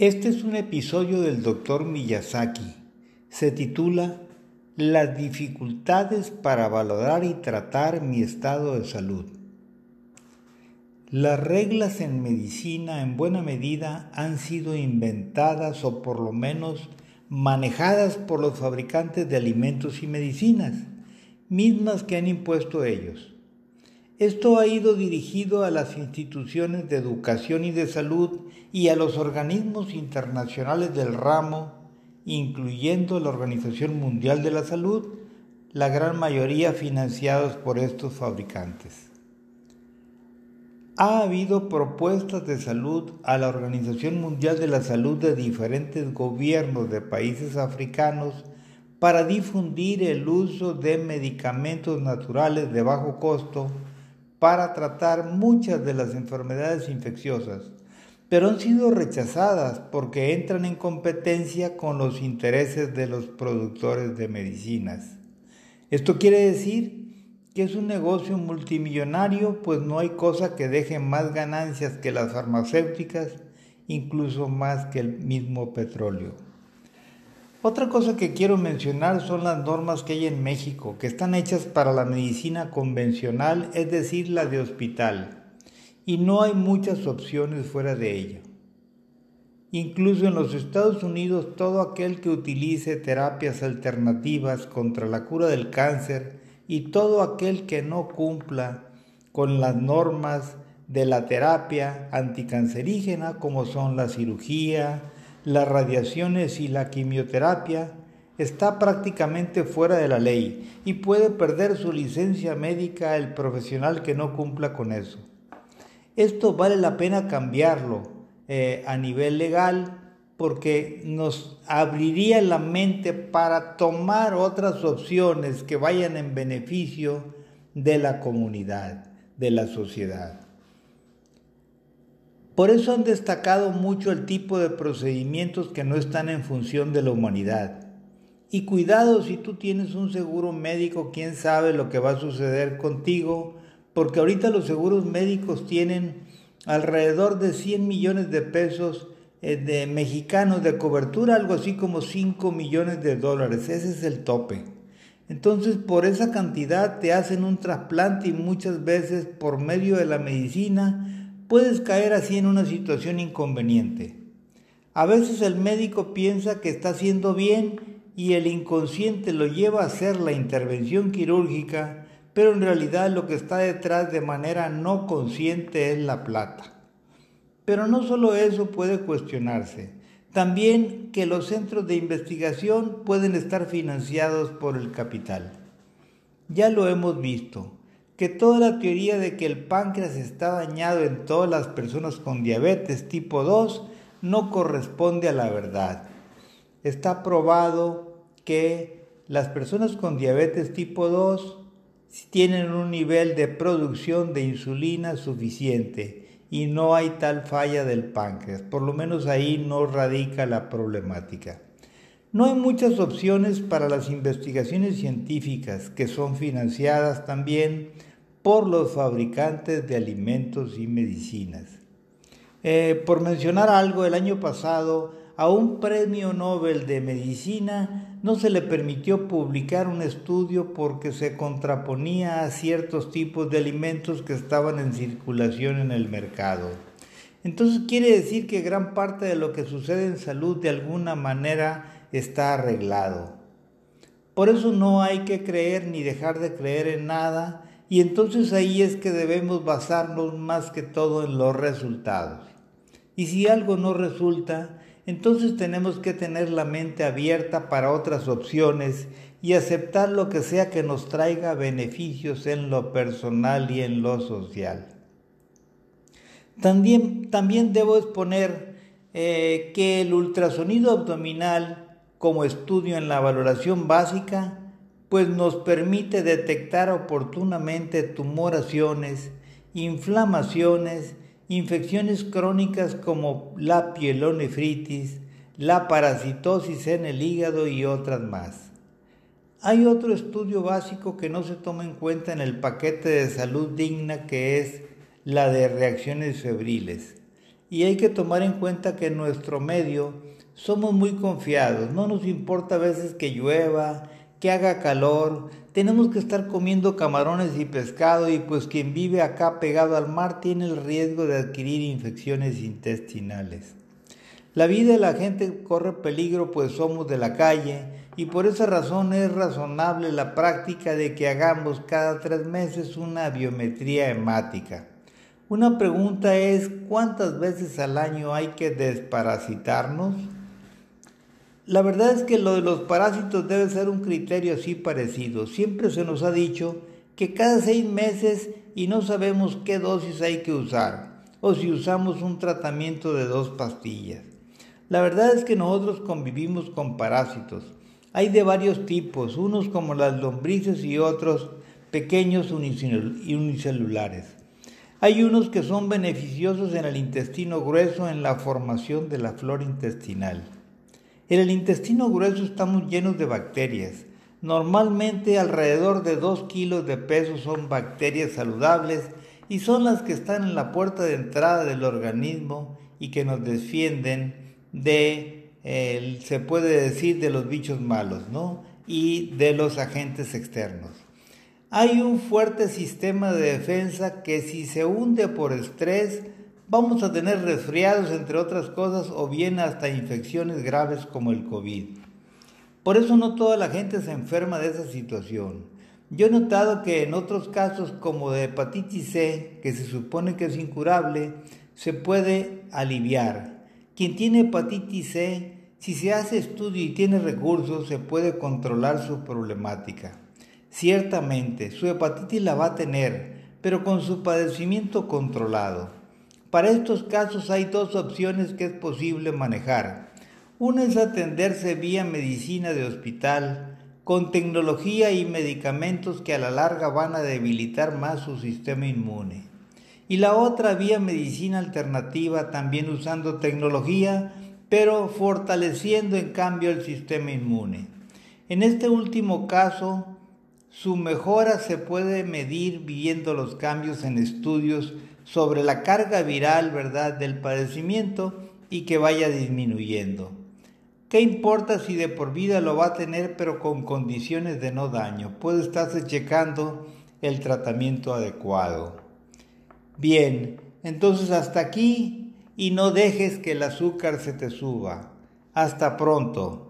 Este es un episodio del Dr. Miyazaki. Se titula Las dificultades para valorar y tratar mi estado de salud. Las reglas en medicina en buena medida han sido inventadas o por lo menos manejadas por los fabricantes de alimentos y medicinas, mismas que han impuesto ellos. Esto ha ido dirigido a las instituciones de educación y de salud y a los organismos internacionales del ramo, incluyendo la Organización Mundial de la Salud, la gran mayoría financiados por estos fabricantes. Ha habido propuestas de salud a la Organización Mundial de la Salud de diferentes gobiernos de países africanos para difundir el uso de medicamentos naturales de bajo costo para tratar muchas de las enfermedades infecciosas, pero han sido rechazadas porque entran en competencia con los intereses de los productores de medicinas. Esto quiere decir que es un negocio multimillonario, pues no hay cosa que deje más ganancias que las farmacéuticas, incluso más que el mismo petróleo. Otra cosa que quiero mencionar son las normas que hay en México, que están hechas para la medicina convencional, es decir, la de hospital, y no hay muchas opciones fuera de ella. Incluso en los Estados Unidos, todo aquel que utilice terapias alternativas contra la cura del cáncer y todo aquel que no cumpla con las normas de la terapia anticancerígena, como son la cirugía, las radiaciones y la quimioterapia, está prácticamente fuera de la ley y puede perder su licencia médica el profesional que no cumpla con eso. Esto vale la pena cambiarlo eh, a nivel legal porque nos abriría la mente para tomar otras opciones que vayan en beneficio de la comunidad, de la sociedad. Por eso han destacado mucho el tipo de procedimientos que no están en función de la humanidad. Y cuidado si tú tienes un seguro médico, quién sabe lo que va a suceder contigo, porque ahorita los seguros médicos tienen alrededor de 100 millones de pesos eh, de mexicanos de cobertura, algo así como 5 millones de dólares. Ese es el tope. Entonces, por esa cantidad te hacen un trasplante y muchas veces por medio de la medicina puedes caer así en una situación inconveniente. A veces el médico piensa que está haciendo bien y el inconsciente lo lleva a hacer la intervención quirúrgica, pero en realidad lo que está detrás de manera no consciente es la plata. Pero no solo eso puede cuestionarse, también que los centros de investigación pueden estar financiados por el capital. Ya lo hemos visto que toda la teoría de que el páncreas está dañado en todas las personas con diabetes tipo 2 no corresponde a la verdad. Está probado que las personas con diabetes tipo 2 tienen un nivel de producción de insulina suficiente y no hay tal falla del páncreas. Por lo menos ahí no radica la problemática. No hay muchas opciones para las investigaciones científicas que son financiadas también por los fabricantes de alimentos y medicinas. Eh, por mencionar algo, el año pasado a un premio Nobel de Medicina no se le permitió publicar un estudio porque se contraponía a ciertos tipos de alimentos que estaban en circulación en el mercado. Entonces quiere decir que gran parte de lo que sucede en salud de alguna manera está arreglado. Por eso no hay que creer ni dejar de creer en nada y entonces ahí es que debemos basarnos más que todo en los resultados. Y si algo no resulta, entonces tenemos que tener la mente abierta para otras opciones y aceptar lo que sea que nos traiga beneficios en lo personal y en lo social. También, también debo exponer eh, que el ultrasonido abdominal como estudio en la valoración básica pues nos permite detectar oportunamente tumoraciones, inflamaciones, infecciones crónicas como la pielonefritis, la parasitosis en el hígado y otras más. Hay otro estudio básico que no se toma en cuenta en el paquete de salud digna que es la de reacciones febriles. y hay que tomar en cuenta que en nuestro medio somos muy confiados, no nos importa a veces que llueva, que haga calor, tenemos que estar comiendo camarones y pescado y pues quien vive acá pegado al mar tiene el riesgo de adquirir infecciones intestinales. La vida de la gente corre peligro pues somos de la calle y por esa razón es razonable la práctica de que hagamos cada tres meses una biometría hemática. Una pregunta es ¿cuántas veces al año hay que desparasitarnos? La verdad es que lo de los parásitos debe ser un criterio así parecido. Siempre se nos ha dicho que cada seis meses y no sabemos qué dosis hay que usar o si usamos un tratamiento de dos pastillas. La verdad es que nosotros convivimos con parásitos. Hay de varios tipos, unos como las lombrices y otros pequeños unicelulares. Hay unos que son beneficiosos en el intestino grueso en la formación de la flora intestinal. En el intestino grueso estamos llenos de bacterias. Normalmente alrededor de 2 kilos de peso son bacterias saludables y son las que están en la puerta de entrada del organismo y que nos defienden de, se puede decir, de los bichos malos, ¿no? Y de los agentes externos. Hay un fuerte sistema de defensa que si se hunde por estrés, vamos a tener resfriados, entre otras cosas, o bien hasta infecciones graves como el COVID. Por eso no toda la gente se enferma de esa situación. Yo he notado que en otros casos como de hepatitis C, que se supone que es incurable, se puede aliviar. Quien tiene hepatitis C, si se hace estudio y tiene recursos, se puede controlar su problemática. Ciertamente, su hepatitis la va a tener, pero con su padecimiento controlado. Para estos casos hay dos opciones que es posible manejar. Una es atenderse vía medicina de hospital, con tecnología y medicamentos que a la larga van a debilitar más su sistema inmune. Y la otra vía medicina alternativa, también usando tecnología, pero fortaleciendo en cambio el sistema inmune. En este último caso, su mejora se puede medir viendo los cambios en estudios sobre la carga viral, ¿verdad?, del padecimiento y que vaya disminuyendo. ¿Qué importa si de por vida lo va a tener pero con condiciones de no daño? Puede estarse checando el tratamiento adecuado. Bien, entonces hasta aquí y no dejes que el azúcar se te suba. Hasta pronto.